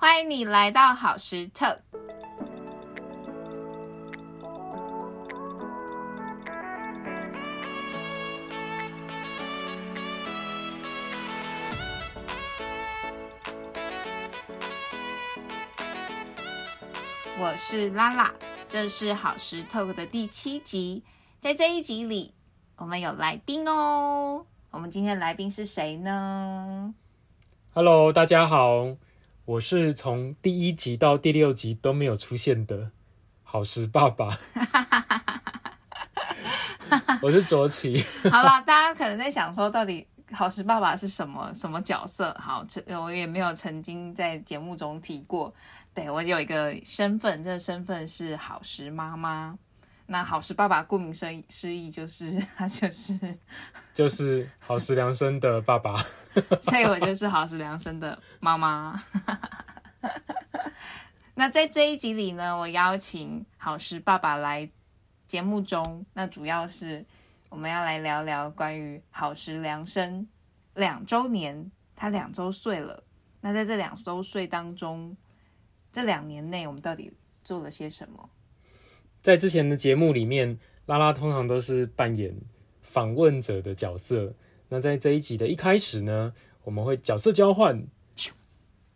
欢迎你来到好时特。我是拉拉，这是好时 talk 的第七集。在这一集里，我们有来宾哦。我们今天的来宾是谁呢？Hello，大家好，我是从第一集到第六集都没有出现的好时爸爸，我是卓奇。好了，大家可能在想说，到底好时爸爸是什么什么角色？好，我也没有曾经在节目中提过。对我有一个身份，这个身份是好时妈妈。那好时爸爸顾名思示意就是他就是，就是好时良生的爸爸。所以我就是好时良生的妈妈。那在这一集里呢，我邀请好时爸爸来节目中，那主要是我们要来聊聊关于好时良生两周年，他两周岁了。那在这两周岁当中，这两年内我们到底做了些什么？在之前的节目里面，拉拉通常都是扮演访问者的角色。那在这一集的一开始呢，我们会角色交换，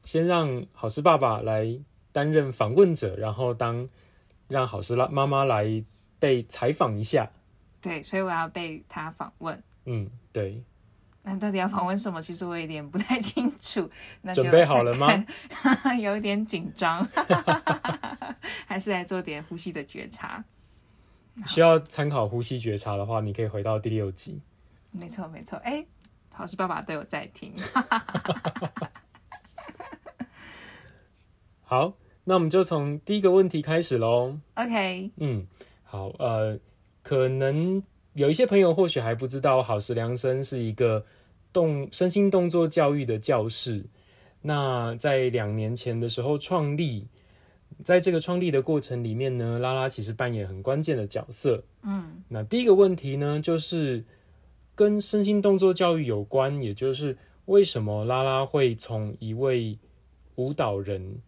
先让好事爸爸来担任访问者，然后当让好事妈妈来被采访一下。对，所以我要被他访问。嗯，对。那到底要访问什么？其实我有点不太清楚。那就准备好了吗 有点紧张，还是来做点呼吸的觉察。需要参考呼吸觉察的话，你可以回到第六集。没错，没错。哎，好事爸爸都有在听。好，那我们就从第一个问题开始喽。OK，嗯，好，呃，可能有一些朋友或许还不知道，好时良生是一个动身心动作教育的教室。那在两年前的时候创立，在这个创立的过程里面呢，拉拉其实扮演很关键的角色。嗯那第一个问题呢，就是跟身心动作教育有关，也就是为什么拉拉会从一位舞蹈人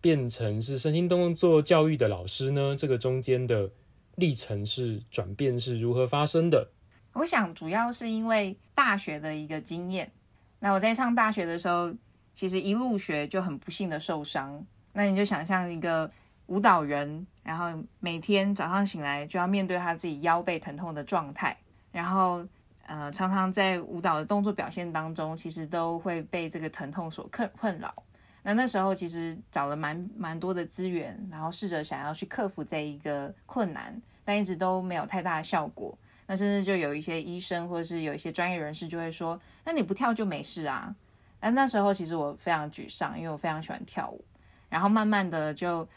变成是身心动作教育的老师呢？这个中间的历程是转变是如何发生的？我想主要是因为大学的一个经验。那我在上大学的时候，其实一入学就很不幸的受伤。那你就想象一个舞蹈人，然后每天早上醒来就要面对他自己腰背疼痛的状态，然后呃，常常在舞蹈的动作表现当中，其实都会被这个疼痛所困困扰。那那时候其实找了蛮蛮多的资源，然后试着想要去克服这一个困难，但一直都没有太大的效果。那甚至就有一些医生或者是有一些专业人士就会说：“那你不跳就没事啊。”那那时候其实我非常沮丧，因为我非常喜欢跳舞。然后慢慢的就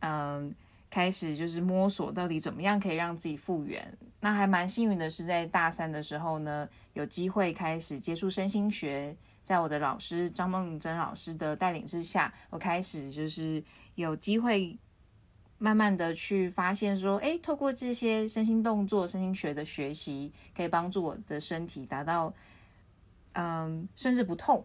嗯开始就是摸索到底怎么样可以让自己复原。那还蛮幸运的是，在大三的时候呢，有机会开始接触身心学，在我的老师张梦珍老师的带领之下，我开始就是有机会慢慢的去发现说，诶，透过这些身心动作、身心学的学习，可以帮助我的身体达到嗯甚至不痛，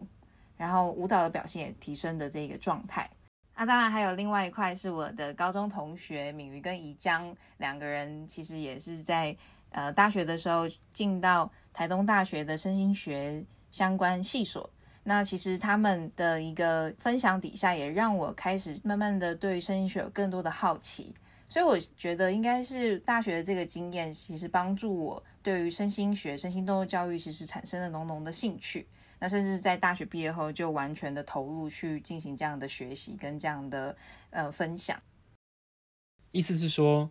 然后舞蹈的表现也提升的这个状态。那、当然还有另外一块是我的高中同学敏瑜跟宜江两个人，其实也是在呃大学的时候进到台东大学的身心学相关系所。那其实他们的一个分享底下，也让我开始慢慢的对身心学有更多的好奇。所以我觉得应该是大学的这个经验，其实帮助我对于身心学、身心动作教育，其实产生了浓浓的兴趣。那甚至在大学毕业后，就完全的投入去进行这样的学习跟这样的呃分享。意思是说，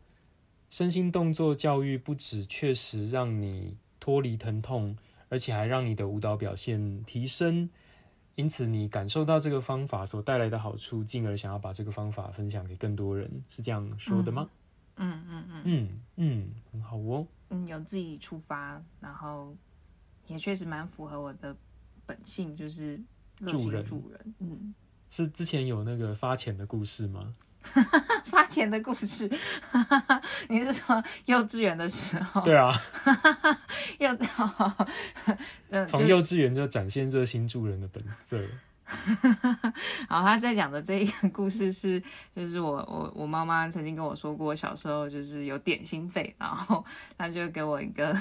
身心动作教育不止确实让你脱离疼痛，而且还让你的舞蹈表现提升。因此，你感受到这个方法所带来的好处，进而想要把这个方法分享给更多人，是这样说的吗？嗯嗯嗯嗯嗯，很好哦。嗯，有自己出发，然后也确实蛮符合我的本性，就是助人助人。嗯，是之前有那个发钱的故事吗？发钱的故事，你是说幼稚园的时候？对啊，幼，呃，从幼稚园就展现热心助人的本色。好，他在讲的这一个故事是，就是我我我妈妈曾经跟我说过，小时候就是有点心费，然后他就给我一个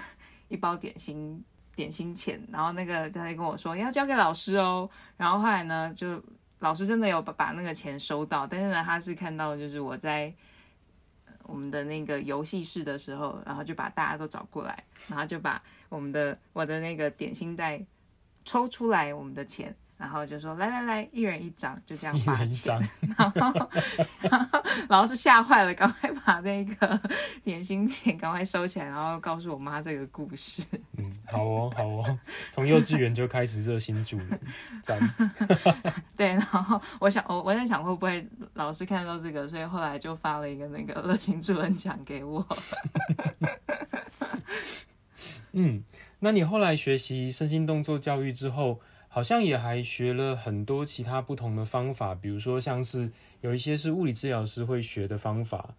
一包点心点心钱，然后那个他就跟我说要交给老师哦，然后后来呢，就老师真的有把把那个钱收到，但是呢，他是看到就是我在我们的那个游戏室的时候，然后就把大家都找过来，然后就把我们的我的那个点心袋抽出来，我们的钱。然后就说来来来，一人一张，就这样发钱。然后，然后老师吓坏了，赶快把那个点心钱赶快收起来，然后告诉我妈这个故事。嗯，好哦，好哦，从幼稚园就开始热心助人，赞。对，然后我想，我我在想会不会老师看到这个，所以后来就发了一个那个热心助人奖给我。嗯，那你后来学习身心动作教育之后？好像也还学了很多其他不同的方法，比如说像是有一些是物理治疗师会学的方法，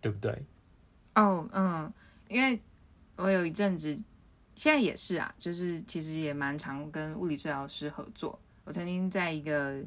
对不对？哦，嗯，因为我有一阵子，现在也是啊，就是其实也蛮常跟物理治疗师合作。我曾经在一个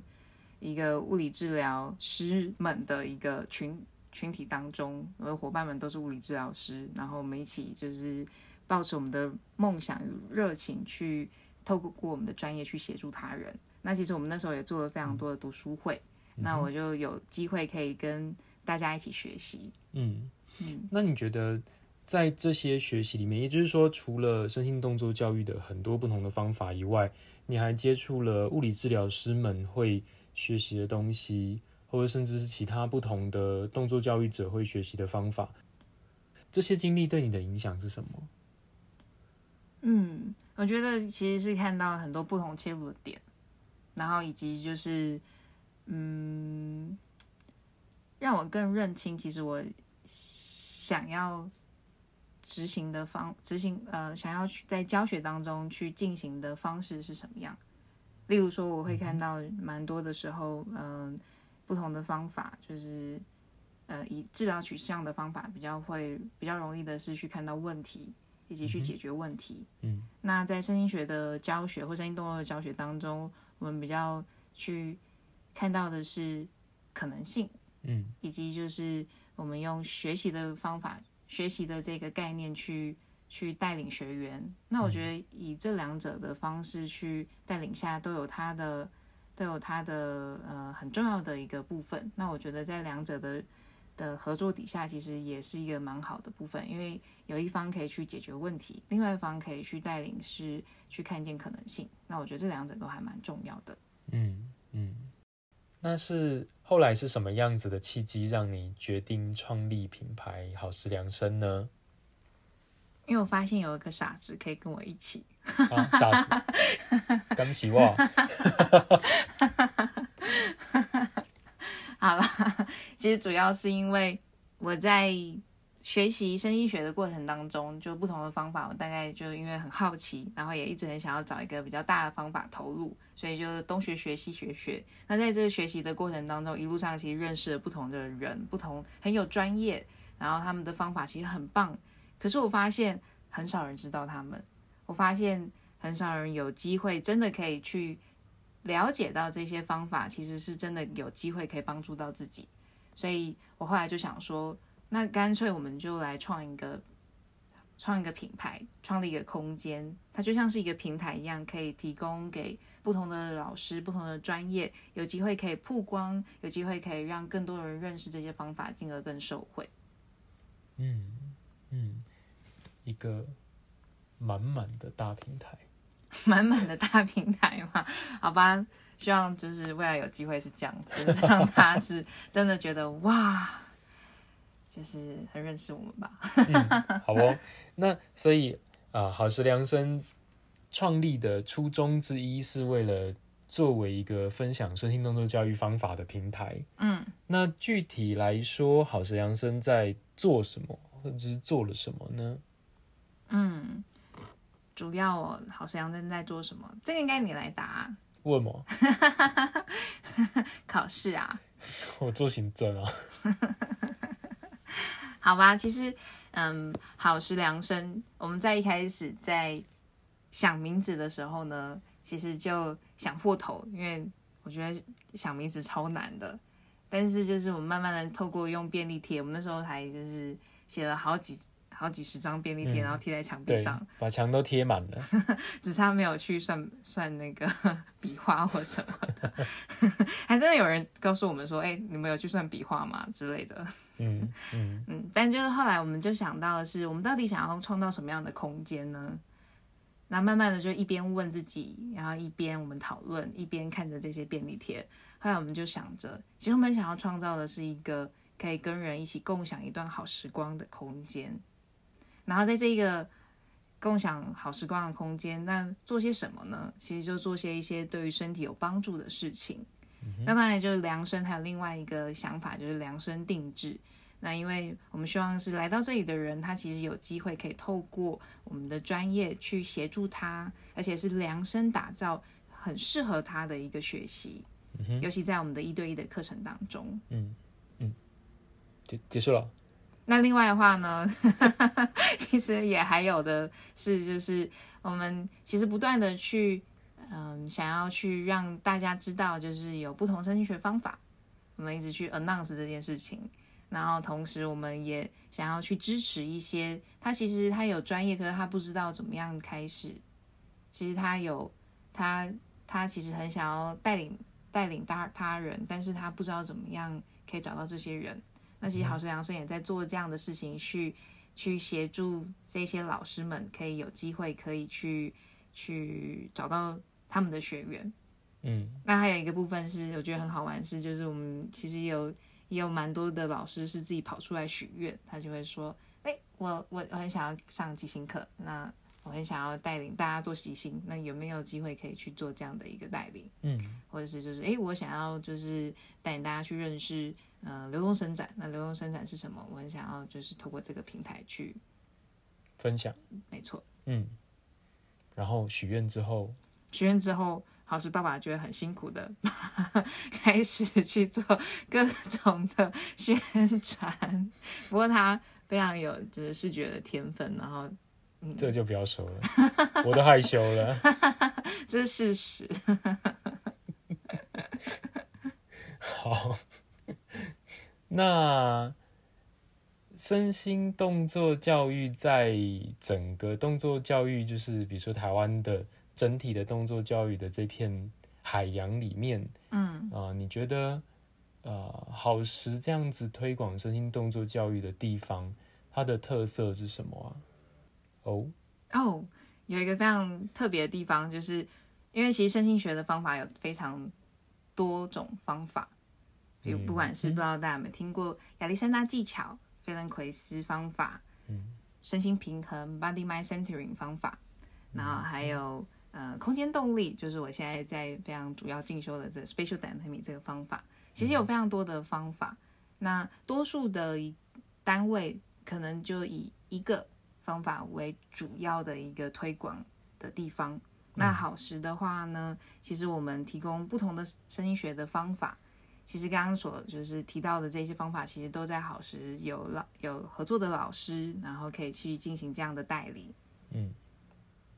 一个物理治疗师们的一个群群体当中，我的伙伴们都是物理治疗师，然后我们一起就是抱着我们的梦想与热情去。透过过我们的专业去协助他人，那其实我们那时候也做了非常多的读书会，那我就有机会可以跟大家一起学习。嗯。嗯，那你觉得在这些学习里面，也就是说，除了身心动作教育的很多不同的方法以外，你还接触了物理治疗师们会学习的东西，或者甚至是其他不同的动作教育者会学习的方法，这些经历对你的影响是什么？嗯。我觉得其实是看到很多不同切入的点，然后以及就是，嗯，让我更认清其实我想要执行的方执行呃想要去在教学当中去进行的方式是什么样。例如说，我会看到蛮多的时候，嗯，不同的方法就是呃以治疗取向的方法比较会比较容易的是去看到问题。以及去解决问题。嗯，那在身心学的教学或声音动作的教学当中，我们比较去看到的是可能性。嗯，以及就是我们用学习的方法、学习的这个概念去去带领学员。那我觉得以这两者的方式去带领下，都有它的都有它的呃很重要的一个部分。那我觉得在两者的。的合作底下，其实也是一个蛮好的部分，因为有一方可以去解决问题，另外一方可以去带领，是去看见可能性。那我觉得这两者都还蛮重要的。嗯嗯，那是后来是什么样子的契机，让你决定创立品牌好事量身呢？因为我发现有一个傻子可以跟我一起。傻子，恭喜我。好了，其实主要是因为我在学习声医学的过程当中，就不同的方法，我大概就因为很好奇，然后也一直很想要找一个比较大的方法投入，所以就东学学西学学。那在这个学习的过程当中，一路上其实认识了不同的人，不同很有专业，然后他们的方法其实很棒。可是我发现很少人知道他们，我发现很少人有机会真的可以去。了解到这些方法，其实是真的有机会可以帮助到自己，所以我后来就想说，那干脆我们就来创一个创一个品牌，创立一个空间，它就像是一个平台一样，可以提供给不同的老师、不同的专业，有机会可以曝光，有机会可以让更多人认识这些方法，进而更受惠。嗯嗯，一个满满的大平台。满满的大平台嘛，好吧，希望就是未来有机会是这样，就是让他是真的觉得哇，就是很认识我们吧。嗯，好哦。那所以啊，好时良生创立的初衷之一是为了作为一个分享身心动作教育方法的平台。嗯，那具体来说，好时良生在做什么，或者是做了什么呢？嗯。主要哦，好时阳正在做什么？这个应该你来答。问吗？考试啊？我做行政啊。好吧，其实，嗯，好时量身，我们在一开始在想名字的时候呢，其实就想破头，因为我觉得想名字超难的。但是就是我们慢慢的透过用便利贴，我们那时候还就是写了好几好几十张便利贴，然后贴在墙壁对上，，把墙都贴满了。只差没有去算算那个 笔画或什么的。还真的有人告诉我们说，哎、你们有去算笔画吗之类的。嗯嗯嗯，但就是后来我们就想到的是，我们到底想要创造什么样的空间呢？那慢慢的就一边问自己，然后一边我们讨论，一边看着这些便利贴。后来我们就想着，其实我们想要创造的是一个可以跟人一起共享一段好时光的空间。然后在这个共享好时光的空间，那做些什么呢？其实就做些一些对于身体有帮助的事情。那当然就是量身，还有另外一个想法就是量身定制。那因为我们希望是来到这里的人，他其实有机会可以透过我们的专业去协助他，而且是量身打造很适合他的一个学习，嗯尤其在我们的一对一的课程当中。嗯嗯，结结束了。那另外的话呢，其实也还有的是，就是我们其实不断的去，嗯，想要去让大家知道，就是有不同身心学方法，我们一直去 announce 这件事情。然后同时，我们也想要去支持一些他其实他有专业，可是他不知道怎么样开始。其实他有他他其实很想要带领带领他他人，但是他不知道怎么样可以找到这些人。那其实好时良生也在做这样的事情，去去协助这些老师们，可以有机会可以去去找到他们的学员。嗯那还有一个部分是我觉得很好玩，是就是我们其实有也有蛮多的老师是自己跑出来许愿，他就会说，哎、我我我很想要上即兴课，那我很想要带领大家做即兴，那有没有机会可以去做这样的一个带领？嗯或者是就是哎，诶我想要就是带领大家去认识呃流动伸展。那流动伸展是什么？我很想要就是透过这个平台去，分享。没错。嗯，然后许愿之后，许愿之后，好是爸爸觉得很辛苦的，开始去做各种的宣传。不过他非常有就是视觉的天分，然后这就不要说了，我都害羞了。这是事实。好，那身心动作教育在整个动作教育，就是比如说台湾的整体的动作教育的这片海洋里面，嗯，啊、你觉得呃，好时这样子推广身心动作教育的地方，它的特色是什么啊？哦，哦，有一个非常特别的地方，就是因为其实身心学的方法有非常多种方法，比如嗯不管是不知道大家有没有听过亚历山大技巧、费伦奎斯方法、嗯身心平衡 （body mind centering） 方法，然后还有呃空间动力，就是我现在在非常主要进修的这 spatial dynamic 这个方法，其实有非常多的方法。那多数的单位可能就以一个方法为主要的一个推广的地方。那好时的话呢，其实我们提供不同的声音学的方法。其实刚刚所就是提到的这些方法，其实都在好时有老有合作的老师，然后可以去进行这样的带领。嗯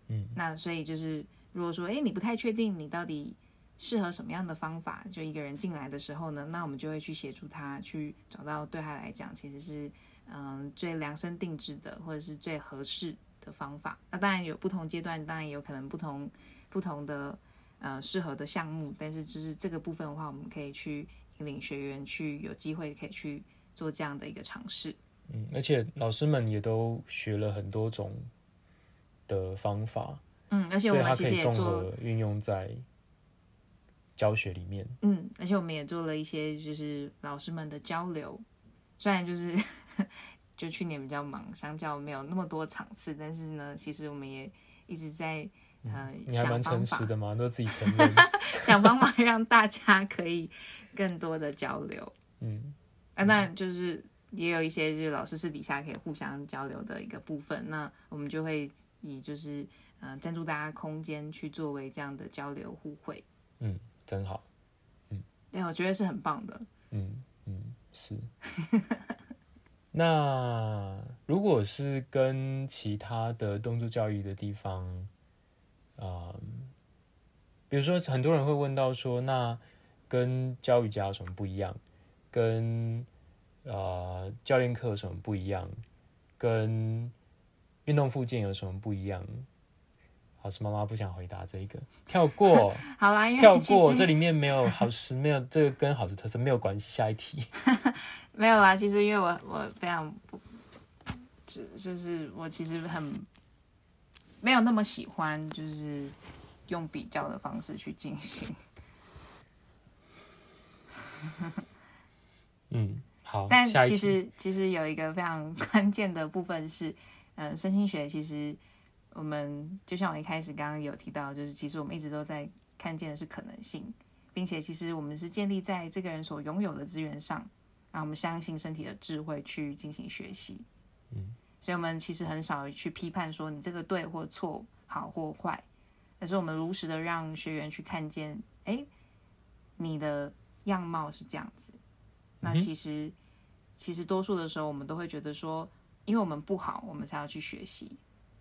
嗯那所以就是，如果说哎你不太确定你到底适合什么样的方法，就一个人进来的时候呢，那我们就会去协助他去找到对他来讲其实是嗯最量身定制的，或者是最合适的方法。那当然有不同阶段，当然有可能不同不同的呃适合的项目，但是就是这个部分的话，我们可以去引领学员去有机会可以去做这样的一个尝试。嗯，而且老师们也都学了很多种的方法，嗯，而且我们其可以综实也做合运用在教学里面。嗯，而且我们也做了一些就是老师们的交流，虽然就是 就去年比较忙，相较没有那么多场次，但是呢，其实我们也一直在呃你还蛮诚实的嘛，都自己承认。想方法让大家可以更多的交流。嗯啊，那就是也有一些就是老师私底下可以互相交流的一个部分，那我们就会以就是呃赞助大家空间去作为这样的交流互惠，嗯，真好。嗯对，我觉得是很棒的。嗯嗯，是。那如果是跟其他的动作教育的地方，啊、比如说很多人会问到说，那跟教瑜伽有什么不一样？跟呃教练课有什么不一样？跟运动附件有什么不一样？好师妈妈不想回答这一个，跳过，好啦，因为跳过，实这里面没有好吃，没有这个跟好吃特色没有关系。下一题，没有啦，其实因为我我非常不，只就是我其实很没有那么喜欢，就是用比较的方式去进行。嗯，好，但其实其实有一个非常关键的部分是，嗯、身心学其实我们就像我一开始刚刚有提到，就是其实我们一直都在看见的是可能性，并且其实我们是建立在这个人所拥有的资源上，然后我们相信身体的智慧去进行学习。嗯，所以我们其实很少去批判说你这个对或错，好或坏，而是我们如实的让学员去看见，哎，你的样貌是这样子。那其实、其实多数的时候，我们都会觉得说，因为我们不好，我们才要去学习。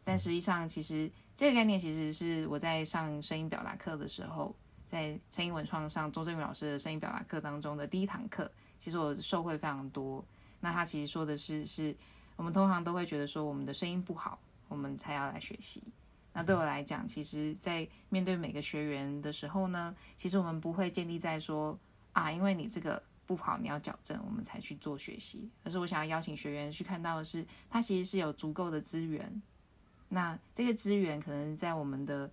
但实际上，其实这个概念其实是我在上声音表达课的时候，在声音文创上周正宇老师的声音表达课当中的第一堂课，其实我受惠非常多。那他其实说的是，是我们通常都会觉得说，我们的声音不好，我们才要来学习。那对我来讲，其实，在面对每个学员的时候呢，其实我们不会建立在说啊，因为你这个不好，你要矫正，我们才去做学习。而是我想要邀请学员去看到的是，他其实是有足够的资源。那这个资源可能在我们的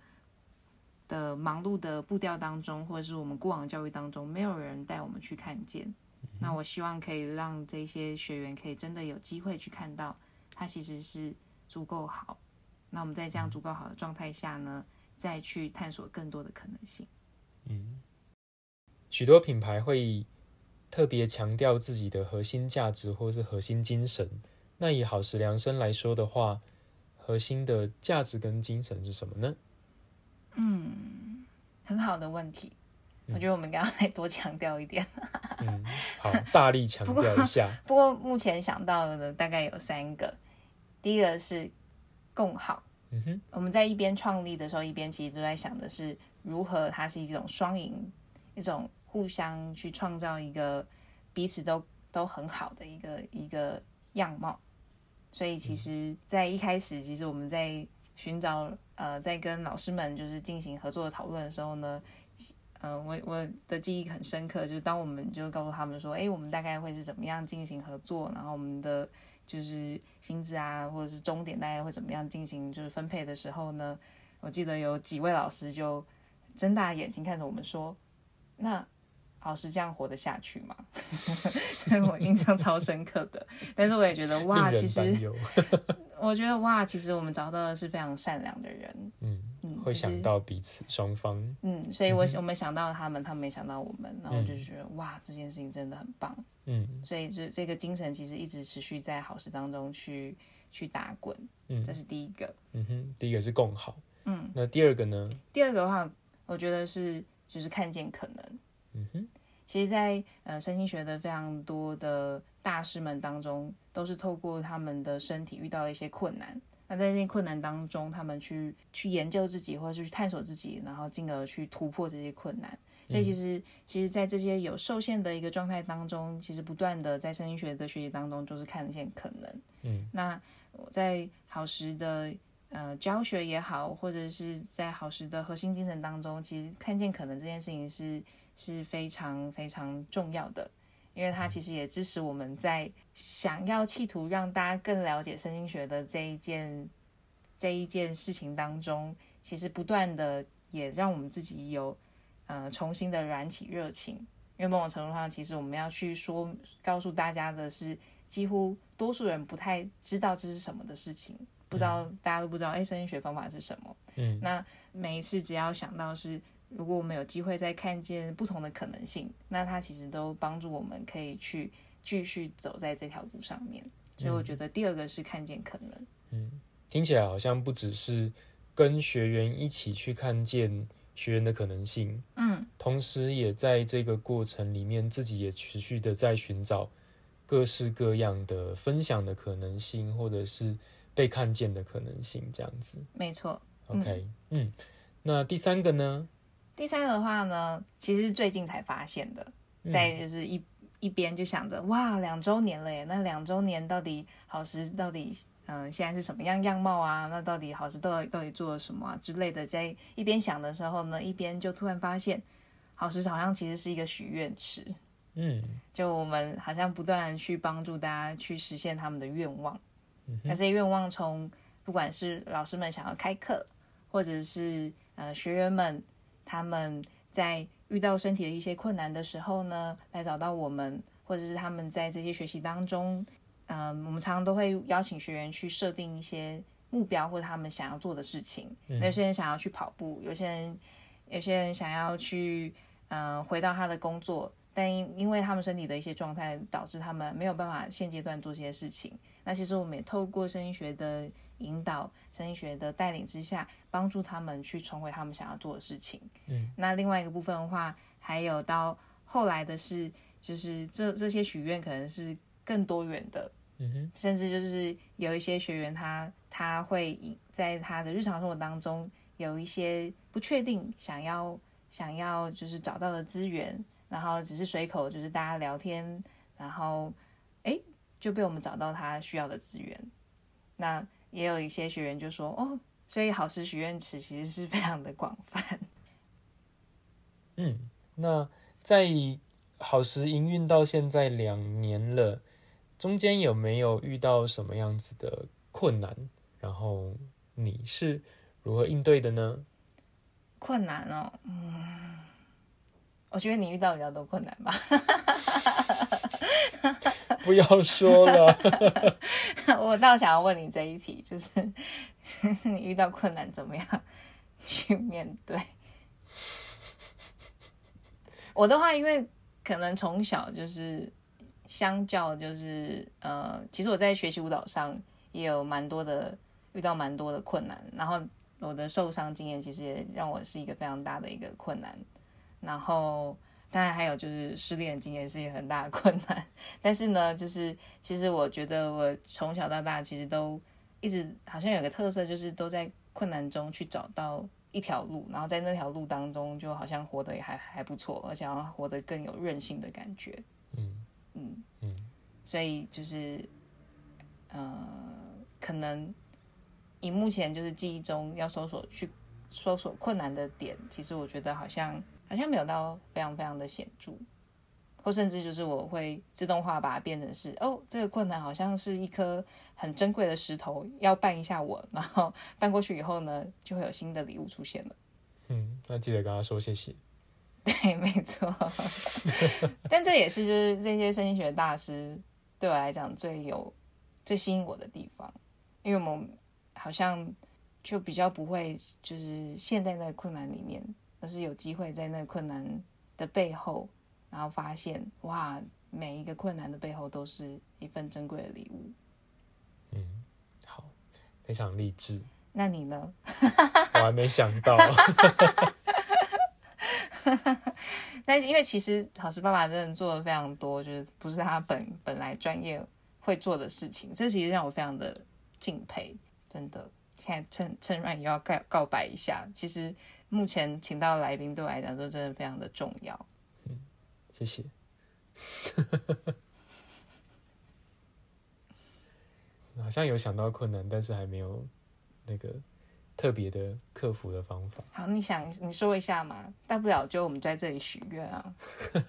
的忙碌的步调当中，或者是我们过往教育当中，没有人带我们去看见。那我希望可以让这些学员可以真的有机会去看到，他其实是足够好。那我们在这样足够好的状态下呢，再去探索更多的可能性。嗯许多品牌会特别强调自己的核心价值或是核心精神。那以好时量身来说的话，核心的价值跟精神是什么呢？嗯很好的问题，我觉得我们刚刚再多强调一点。嗯，好，大力强调一下。不过 目前想到的大概有三个，第一个是共好。嗯哼，我们在一边创立的时候，一边其实都在想的是如何它是一种双赢，一种互相去创造一个彼此都都很好的一个一个样貌。所以其实，在一开始，其实我们在寻找呃，在跟老师们就是进行合作的讨论的时候呢，呃，我我的记忆很深刻，就是当我们就告诉他们说，哎，我们大概会是怎么样进行合作，然后我们的就是薪资啊，或者是终点大概会怎么样进行就是分配的时候呢，我记得有几位老师就睁大眼睛看着我们说，那老师这样活得下去吗？所以我印象超深刻的，但是我也觉得哇，其实。我觉得哇，其实我们找到的是非常善良的人，嗯，嗯，会想到彼此双方。嗯，所以我我们想到他们，他们没想到我们，然后就觉得、哇，这件事情真的很棒。嗯所以这这个精神其实一直持续在好事当中去去打滚，嗯这是第一个。嗯哼，第一个是共好。嗯，那第二个呢？第二个的话，我觉得是就是看见可能。嗯哼，其实在，呃身心学的非常多的大师们当中，都是透过他们的身体遇到了一些困难。那在这些困难当中，他们去去研究自己，或者是去探索自己，然后进而去突破这些困难。所以其实，其实，在这些有受限的一个状态当中，其实不断的在身心学的学习当中，就是看见可能。嗯，那我在好时的呃教学也好，或者是在好时的核心精神当中，其实看见可能这件事情是是非常非常重要的，因为他其实也支持我们在想要企图让大家更了解身心学的这一件这一件事情当中，其实不断的也让我们自己有呃重新的燃起热情。因为某种程度上，其实我们要去说告诉大家的是，几乎多数人不太知道这是什么的事情，不知道大家都不知道，哎，声音学方法是什么？嗯，那每一次只要想到是，如果我们有机会再看见不同的可能性，那它其实都帮助我们可以去继续走在这条路上面。所以我觉得第二个是看见可能。嗯听起来好像不只是跟学员一起去看见学员的可能性，嗯，同时也在这个过程里面，自己也持续的在寻找各式各样的分享的可能性，或者是被看见的可能性，这样子。没错。OK，嗯那第三个呢？第三个的话呢，其实是最近才发现的，在就是一一边就想着哇，两周年了耶，那两周年到底好时到底嗯现在是什么样样貌啊？那到底好时到底到底做了什么啊之类的，在一边想的时候呢，一边就突然发现，好时好像其实是一个许愿池，嗯就我们好像不断去帮助大家去实现他们的愿望。嗯那这些愿望从不管是老师们想要开课，或者是呃学员们他们在遇到身体的一些困难的时候呢，来找到我们，或者是他们在这些学习当中，嗯、我们常常都会邀请学员去设定一些目标或者他们想要做的事情。那有些人想要去跑步，有些人有些人想要去嗯、呃回到他的工作，但因因为他们身体的一些状态，导致他们没有办法现阶段做这些事情。那其实我们也透过声音学的引导、声音学的带领之下，帮助他们去重回他们想要做的事情。嗯，那另外一个部分的话，还有到后来的是，就是这这些许愿可能是更多元的，嗯哼，甚至就是有一些学员他他会在他的日常生活当中有一些不确定，想要想要就是找到的资源，然后只是随口就是大家聊天，然后诶就被我们找到他需要的资源。那也有一些学员就说哦，所以好时许愿池其实是非常的广泛。嗯，那在好时营运到现在两年了，中间有没有遇到什么样子的困难？然后你是如何应对的呢？困难哦，嗯，我觉得你遇到比较多困难吧。不要说了，我倒想要问你这一题，就是 你遇到困难怎么样去面对？我的话，因为可能从小就是相较就是呃，其实我在学习舞蹈上也有蛮多的遇到蛮多的困难，然后我的受伤经验其实也让我是一个非常大的一个困难，然后当然还有就是失恋的经验是一个很大的困难，但是呢，就是其实我觉得我从小到大其实都一直好像有个特色，就是都在困难中去找到一条路，然后在那条路当中就好像活得也还还不错，而且好像活得更有韧性的感觉。嗯嗯嗯所以就是呃，可能以目前就是记忆中要搜索去搜索困难的点，其实我觉得好像好像没有到非常非常的显著，或甚至就是我会自动化把它变成是哦，这个困难好像是一颗很珍贵的石头，要搬一下我，然后搬过去以后呢，就会有新的礼物出现了。嗯，那记得跟他说谢谢。对，没错。但这也是就是这些声音学大师对我来讲最有最吸引我的地方，因为我们好像就比较不会就是陷在那个困难里面，而是有机会在那个困难的背后，然后发现哇，每一个困难的背后都是一份珍贵的礼物。嗯，好，非常励志。那你呢？我还没想到，但是因为其实好事爸爸真的做的非常多，就是不是他本本来专业会做的事情，这其实让我非常的敬佩，真的。现在趁趁软也要告告白一下，其实目前请到的来宾对我来讲都真的非常的重要。嗯谢谢。好像有想到困难，但是还没有那个特别的克服的方法。好，你想你说一下嘛，大不了就我们在这里许愿啊。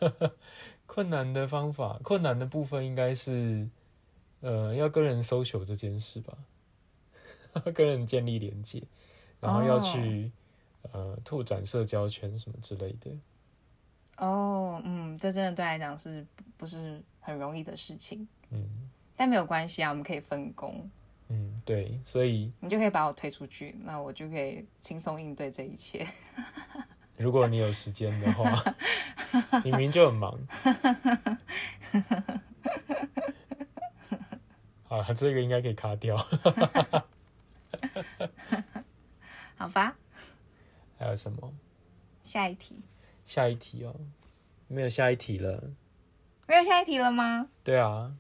困难的方法，困难的部分应该是，呃，要跟人 social 这件事吧，跟人建立连接，然后要去、呃拓展社交圈什么之类的。哦，嗯，这真的对来讲是不不是很容易的事情，嗯但没有关系啊，我们可以分工，嗯，对，所以你就可以把我推出去，那我就可以轻松应对这一切。如果你有时间的话，明明就很忙。好了，这个应该可以卡掉。好吧，还有什么？下一题，下一题哦，没有下一题了。没有下一题了吗？对啊，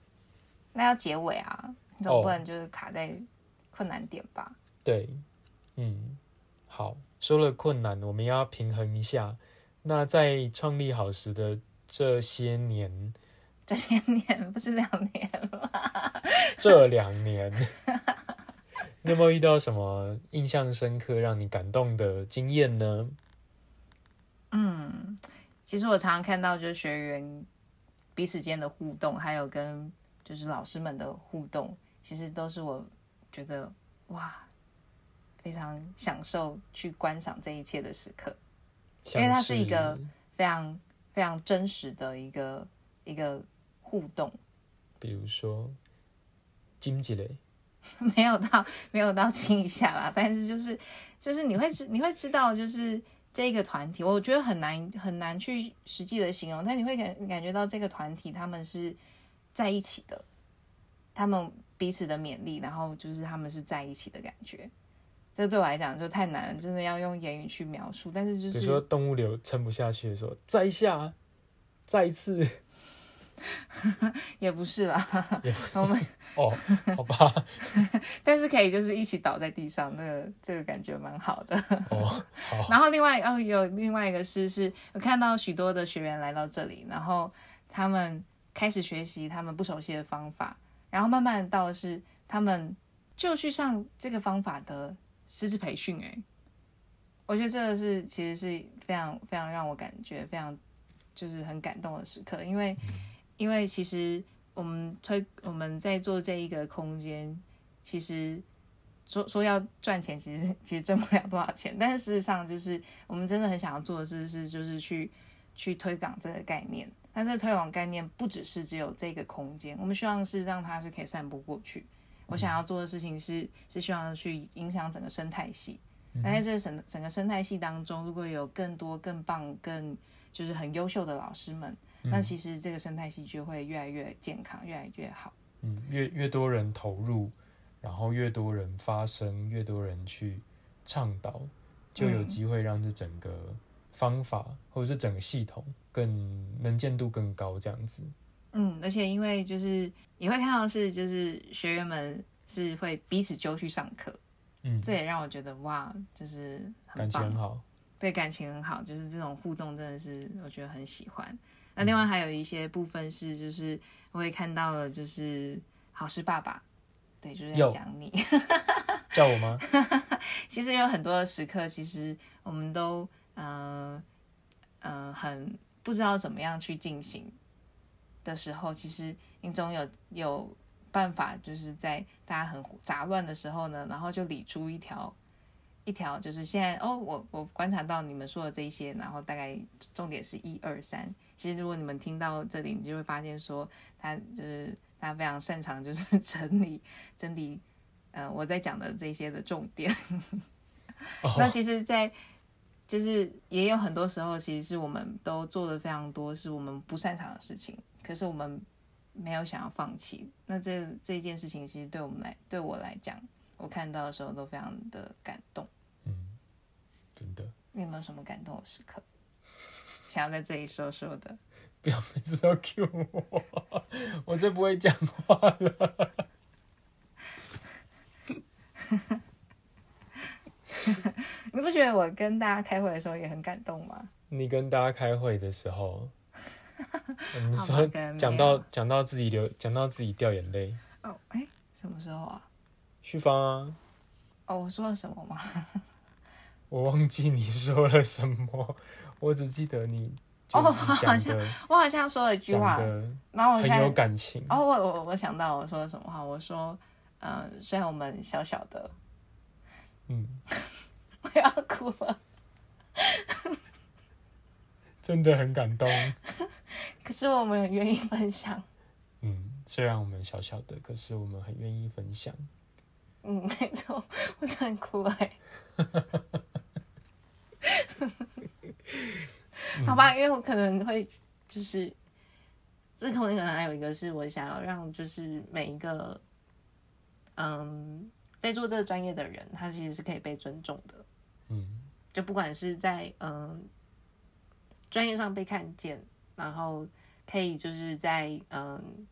那要结尾啊，你总不能就是卡在困难点吧？对，嗯，好，说了困难，我们要平衡一下。那在创立好时的这些年，这些年不是两年吗？这两年，你有没有遇到什么印象深刻、让你感动的经验呢？嗯，其实我常常看到就是学员彼此间的互动，还有跟就是老师们的互动，其实都是我觉得哇，非常享受去观赏这一切的时刻，因为它是一个非常非常真实的一个一个互动。比如说，经济类，没有到没有到亲一下啦，但是就是就是你会知你会知道就是。这个团体，我觉得很难很难去实际的形容，但你会感感觉到这个团体他们是在一起的，他们彼此的勉励，然后就是他们是在一起的感觉。这对我来讲就太难了，真的要用言语去描述。但是就是说动物流撑不下去的时候，再一下，再一次。也不是啦，我们哦，好吧，但是可以就是一起倒在地上，那个这个感觉蛮好的。哦，好。然后另外哦，有另外一个是，是我看到许多的学员来到这里，然后他们开始学习他们不熟悉的方法，然后慢慢到是他们就去上这个方法的师资培训。哎，我觉得这个是其实是非常非常让我感觉非常就是很感动的时刻，因为。因为其实我们推我们在做这一个空间，其实说说要赚钱，其实其实挣不了多少钱。但是事实上，就是我们真的很想要做的事是，就是去去推广这个概念。但是推广概念不只是只有这个空间，我们希望是让它是可以散播过去。我想要做的事情是是希望去影响整个生态系。那在这个整整个生态系当中，如果有更多更棒、更就是很优秀的老师们。那其实这个生态系就会越来越健康，越来越好。嗯，越越多人投入，然后越多人发声，越多人去倡导，就有机会让这整个方法或者是整个系统更能见度更高，这样子。嗯，而且因为就是你会看到是就是学员们是会彼此揪去上课，嗯，这也让我觉得哇，就是感情很好，对，感情很好，就是这种互动真的是我觉得很喜欢。那另外还有一些部分是，就是我也看到了，就是好事爸爸，对，就是在讲你，叫我吗？其实有很多的时刻，其实我们都呃呃很不知道怎么样去进行的时候，其实你总有有办法，就是在大家很杂乱的时候呢，然后就理出一条。一条就是现在哦，我我观察到你们说的这一些，然后大概重点是一二三。其实如果你们听到这里，你就会发现说，他就是他非常擅长就是 整理整理，呃，我在讲的这些的重点。那其实，在就是也有很多时候，其实是我们都做的非常多，是我们不擅长的事情，可是我们没有想要放弃。那这这件事情，其实对我们来对我来讲，我看到的时候都非常的感动。真的，你有没有什么感动的时刻，想要在这里说说的？不要每次都 Q 我，我就不会讲话了。你不觉得我跟大家开会的时候也很感动吗？你跟大家开会的时候，你说讲到讲到自己流，讲到自己掉眼泪。哦，哎，什么时候啊？旭芳啊。哦，我说了什么吗？我忘记你说了什么，我只记得你哦，我好像我好像说了一句话，然后我很有感情。哦，我我我想到我说了什么话，我说，嗯，虽然我们小小的，嗯，我要哭了，真的很感动。可是我们愿意分享。嗯，虽然我们小小的，可是我们很愿意分享。嗯，没错，我真的哭哎。好吧，因为我可能会就是，这可能可能还有一个是我想要让就是每一个，嗯，在做这个专业的人，他其实是可以被尊重的，嗯，就不管是在嗯专业上被看见，然后可以就是在嗯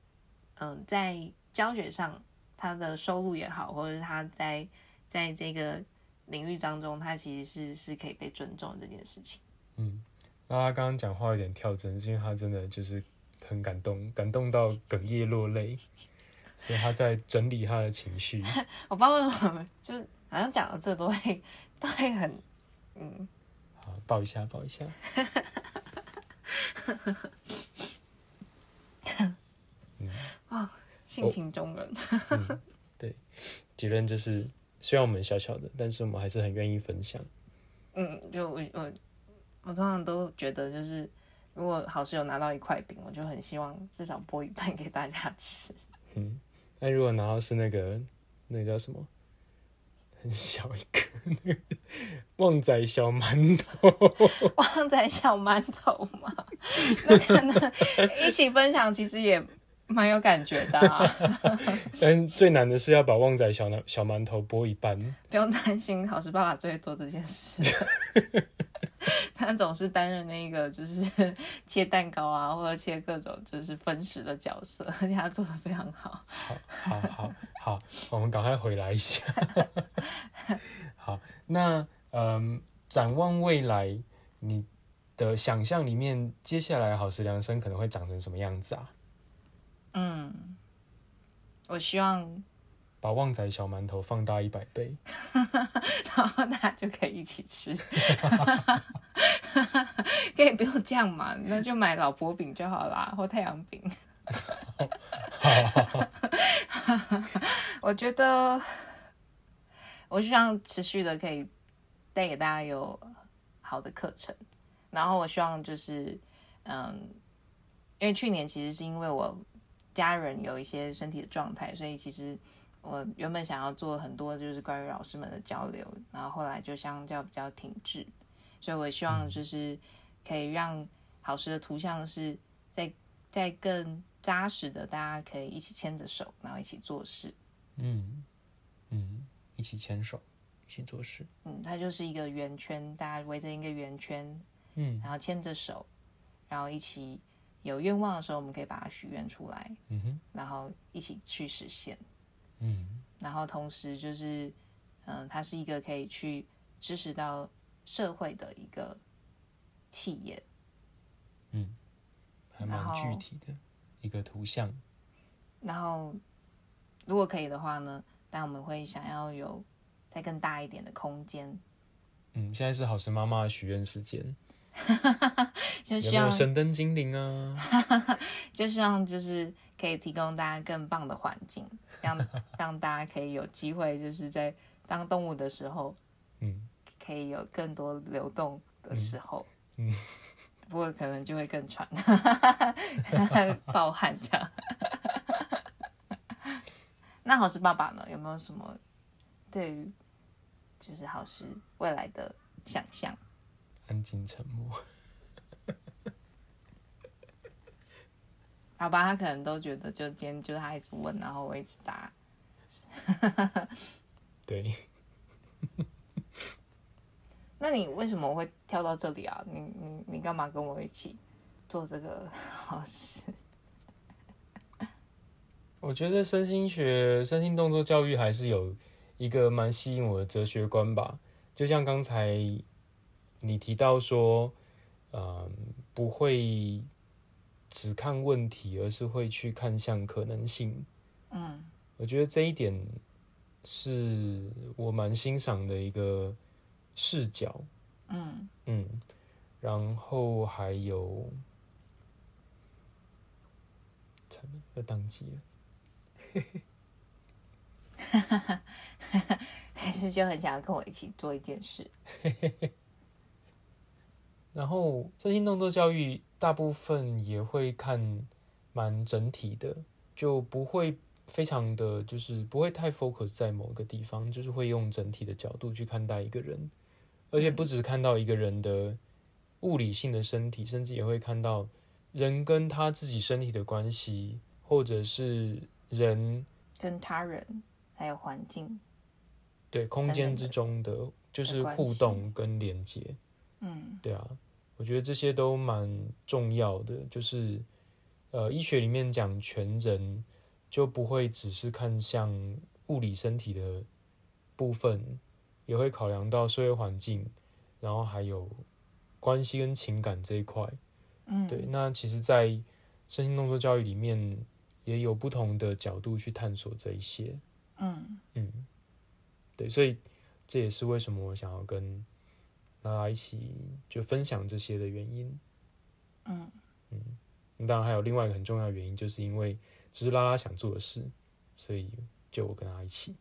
嗯在教学上他的收入也好，或者是他在在这个领域当中，他其实是是可以被尊重这件事情。嗯，那他刚刚讲话有点跳针，是因为他真的就是很感动，感动到哽咽落泪，所以他在整理他的情绪。我不知道为什么，就好像讲到这都会都会很嗯，好，抱一下，抱一下。哇，性情中人。对结论就是，虽然我们小小的，但是我们还是很愿意分享。嗯，就我我我通常都觉得，就是如果好事有拿到一块饼，我就很希望至少剥一半 给大家吃。嗯，那如果拿到是那个那个叫什么，很小一个那个旺仔小馒头，旺仔小馒头嘛，那可能一起分享，其实也蛮有感觉的、啊。但最难的是要把旺仔小馒小馒头剥一半。不用担心，好事爸爸最会做这件事。他总是担任那个就是切蛋糕啊，或者切各种就是分食的角色，而且他做的非常好。好，好，好，好，我们赶快回来一下。好，那嗯，展望未来，你的想象里面，接下来好食良生可能会长成什么样子啊？嗯，我希望，把旺仔小馒头放大一百倍。然后大家就可以一起吃，可以不用这样嘛？那就买老婆饼就好啦，或太阳饼。我觉得，我希望持续的可以带给大家有好的课程，然后我希望就是，嗯，因为去年其实是因为我家人有一些身体的状态，所以其实我原本想要做很多就是关于老师们的交流，然后后来就相较比较停滞，所以我希望就是可以让老师的图像是在在更扎实的，大家可以一起牵着手，然后一起做事。嗯嗯，一起牵手，一起做事。嗯，它就是一个圆圈，大家围着一个圆圈，嗯然后牵着手，然后一起有愿望的时候，我们可以把它许愿出来，嗯哼，然后一起去实现。嗯然后同时就是，嗯，它是一个可以去支持到社会的一个企业。嗯，还蛮具体的一个图像。然后，如果可以的话呢，但我们会想要有再更大一点的空间，嗯，现在是好神妈妈的许愿时间，就希望有没有神灯精灵啊？就希望就是可以提供大家更棒的环境，让让大家可以有机会，就是在当动物的时候，嗯，可以有更多流动的时候，嗯嗯 不过可能就会更喘，暴汗这样。那好事爸爸呢？有没有什么对于就是好事未来的想象？安静沉默。好吧，他可能都觉得就今天就是他一直问，然后我一直答。对，那你为什么会跳到这里啊？你你你干嘛跟我一起做这个好事？我觉得身心学、身心动作教育还是有一个蛮吸引我的哲学观吧。就像刚才你提到说，嗯，不会只看问题，而是会去看向可能性。嗯我觉得这一点是我蛮欣赏的一个视角。嗯嗯，然后还有，惨了，要宕机了。还是就很想要跟我一起做一件事。然后身心动作教育大部分也会看蛮整体的，就不会非常的就是不会太 focus 在某个地方，就是会用整体的角度去看待一个人，而且不只看到一个人的物理性的身体，甚至也会看到人跟他自己身体的关系，或者是人跟他人还有环境，对空间之中的，就是互动跟连接。嗯。对啊，我觉得这些都蛮重要的。就是呃，医学里面讲全人，就不会只是看向物理身体的部分也会考量到社会环境，然后还有关系跟情感这一块。嗯，对，那其实，在身心动作教育里面，也有不同的角度去探索这一些。嗯嗯，对，所以这也是为什么我想要跟拉拉一起就分享这些的原因。嗯嗯当然还有另外一个很重要的原因，就是因为这是拉拉想做的事，所以就我跟他一起。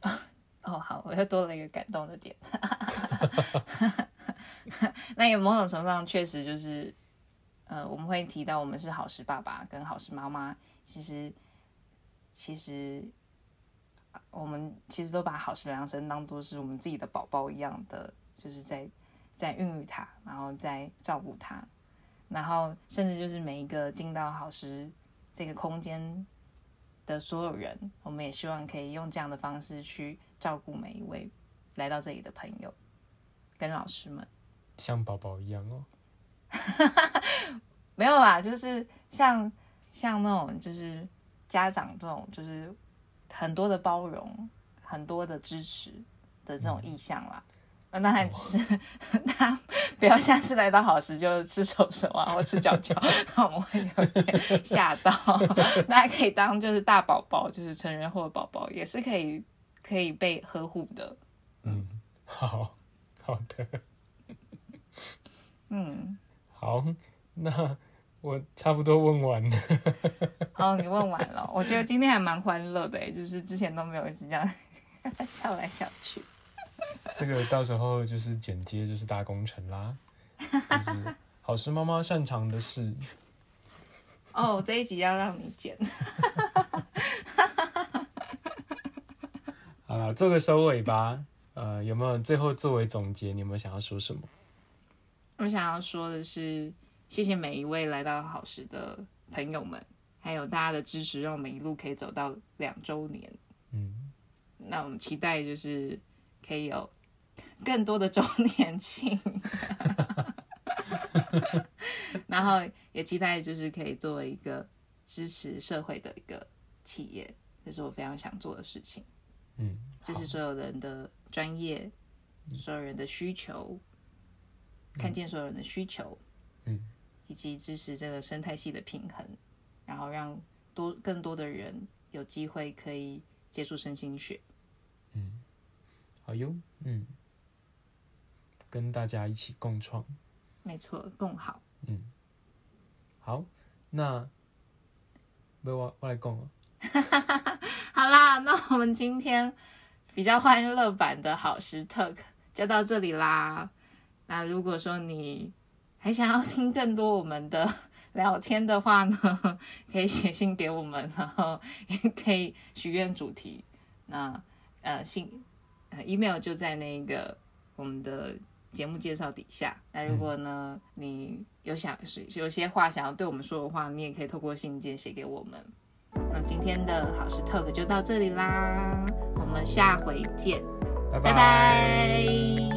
哦，好，我又多了一个感动的点。那也某种程度上确实就是，呃，我们会提到我们是好事爸爸跟好事妈妈，其实其实我们其实都把好事量身当做是我们自己的宝宝一样的，就是在在孕育他，然后在照顾他，然后甚至就是每一个进到好时这个空间的所有人，我们也希望可以用这样的方式去照顾每一位来到这里的朋友跟老师们。像宝宝一样哦，没有啦，就是像像那种就是家长这种就是很多的包容、很多的支持的这种意向啦。那当然就是他不要下次来到好时就吃手手啊或吃脚脚，那 我们会有点吓到。大家可以当就是大宝宝，就是成人后的宝宝，也是可以可以被呵护的。嗯，好好的，嗯，好，那我差不多问完了。哦，你问完了，我觉得今天还蛮欢乐的诶，就是之前都没有一直这样笑来笑去。这个到时候就是剪接就是大工程啦，就是好事妈妈擅长的事。哦，这一集要让你剪。好了，做个收尾吧。呃，有没有最后作为总结？你有没有想要说什么？我想要说的是，谢谢每一位来到好时的朋友们，还有大家的支持，让我们一路可以走到两周年。嗯，那我们期待就是可以有更多的周年庆，然后也期待就是可以作为一个支持社会的一个企业，这是我非常想做的事情。嗯，支持所有人的专业，所有人的需求，看见所有人的需求，嗯，以及支持这个生态系的平衡，然后让多更多的人有机会可以接触身心学。嗯。好哟，嗯，跟大家一起共创。没错，更好。嗯好，那不我我来讲哦。好啦，那我们今天比较欢乐版的好时 talk 就到这里啦。那如果说你还想要听更多我们的 聊天的话呢，可以写信给我们，然后也可以许愿主题。那呃信呃 email 就在那个我们的节目介绍底下。那如果呢、你有想是有些话想要对我们说的话，你也可以透过信件写给我们。那今天的好事 talk 就到这里啦，我们下回见，拜拜拜